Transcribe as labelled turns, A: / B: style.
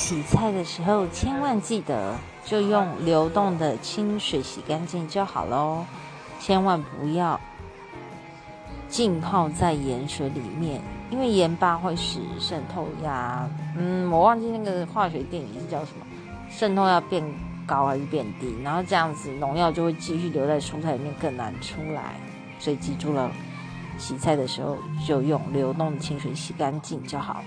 A: 洗菜的时候千万记得就用流动的清水洗干净就好喽千万不要浸泡在盐水里面因为盐巴会使渗透压嗯我忘记那个化学电影是叫什么渗透要变高还是变低然后这样子农药就会继续留在蔬菜里面更难出来所以记住了洗菜的时候就用流动的清水洗干净就好